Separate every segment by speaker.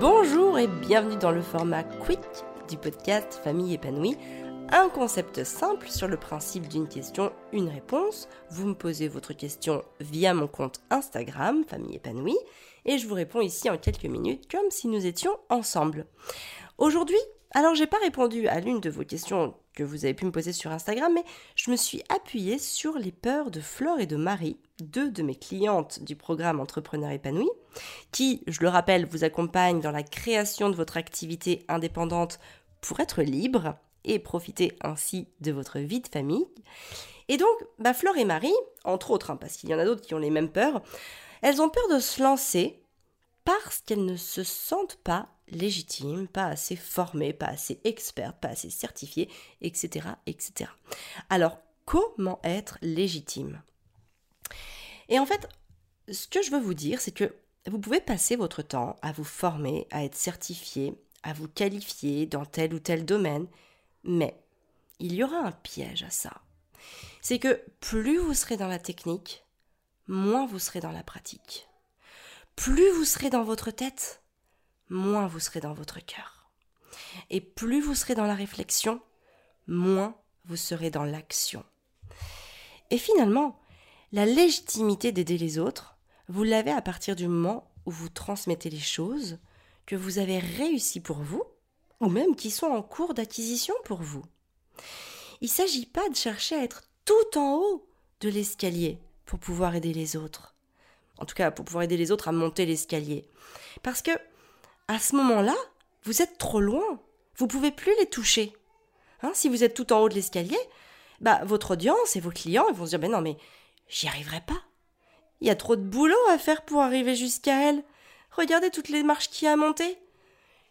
Speaker 1: Bonjour et bienvenue dans le format Quick du podcast Famille épanouie. Un concept simple sur le principe d'une question, une réponse. Vous me posez votre question via mon compte Instagram, Famille épanouie, et je vous réponds ici en quelques minutes comme si nous étions ensemble. Aujourd'hui, alors j'ai pas répondu à l'une de vos questions que vous avez pu me poser sur Instagram, mais je me suis appuyée sur les peurs de Flore et de Marie, deux de mes clientes du programme Entrepreneur épanoui, qui, je le rappelle, vous accompagnent dans la création de votre activité indépendante pour être libre et profiter ainsi de votre vie de famille. Et donc, bah, Flore et Marie, entre autres, hein, parce qu'il y en a d'autres qui ont les mêmes peurs, elles ont peur de se lancer parce qu'elles ne se sentent pas légitimes, pas assez formées, pas assez expertes, pas assez certifiées, etc., etc. Alors, comment être légitime? Et en fait, ce que je veux vous dire, c'est que vous pouvez passer votre temps à vous former, à être certifié, à vous qualifier dans tel ou tel domaine, mais il y aura un piège à ça. C'est que plus vous serez dans la technique, moins vous serez dans la pratique. Plus vous serez dans votre tête, moins vous serez dans votre cœur. Et plus vous serez dans la réflexion, moins vous serez dans l'action. Et finalement, la légitimité d'aider les autres, vous l'avez à partir du moment où vous transmettez les choses que vous avez réussi pour vous, ou même qui sont en cours d'acquisition pour vous. Il ne s'agit pas de chercher à être tout en haut de l'escalier pour pouvoir aider les autres. En tout cas, pour pouvoir aider les autres à monter l'escalier. Parce que à ce moment-là, vous êtes trop loin. Vous pouvez plus les toucher. Hein, si vous êtes tout en haut de l'escalier, bah, votre audience et vos clients vont se dire, ben non, mais j'y arriverai pas. Il y a trop de boulot à faire pour arriver jusqu'à elle. Regardez toutes les marches qu'il y a à monter.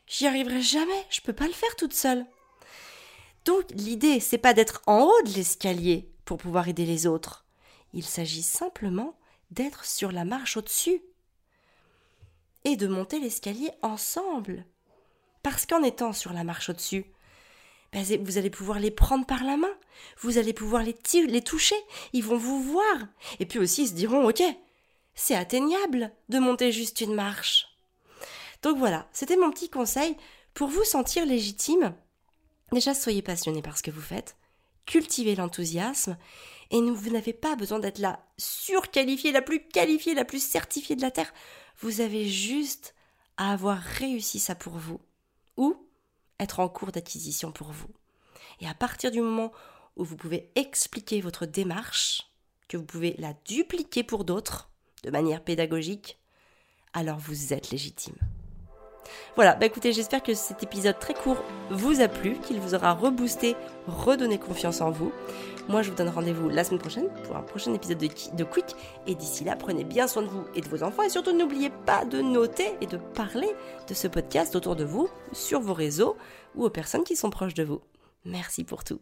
Speaker 1: J'y arriverai jamais, je peux pas le faire toute seule. Donc l'idée, c'est pas d'être en haut de l'escalier pour pouvoir aider les autres. Il s'agit simplement d'être sur la marche au-dessus et de monter l'escalier ensemble. Parce qu'en étant sur la marche au-dessus, ben, vous allez pouvoir les prendre par la main, vous allez pouvoir les, les toucher, ils vont vous voir. Et puis aussi, ils se diront, ok, c'est atteignable de monter juste une marche. Donc voilà, c'était mon petit conseil pour vous sentir légitime. Déjà, soyez passionné par ce que vous faites, cultivez l'enthousiasme, et vous n'avez pas besoin d'être la surqualifiée, la plus qualifiée, la plus certifiée de la Terre. Vous avez juste à avoir réussi ça pour vous ou être en cours d'acquisition pour vous. Et à partir du moment où vous pouvez expliquer votre démarche, que vous pouvez la dupliquer pour d'autres de manière pédagogique, alors vous êtes légitime. Voilà, bah écoutez, j'espère que cet épisode très court vous a plu, qu'il vous aura reboosté, redonné confiance en vous. Moi, je vous donne rendez-vous la semaine prochaine pour un prochain épisode de, de Quick. Et d'ici là, prenez bien soin de vous et de vos enfants. Et surtout, n'oubliez pas de noter et de parler de ce podcast autour de vous, sur vos réseaux ou aux personnes qui sont proches de vous. Merci pour tout.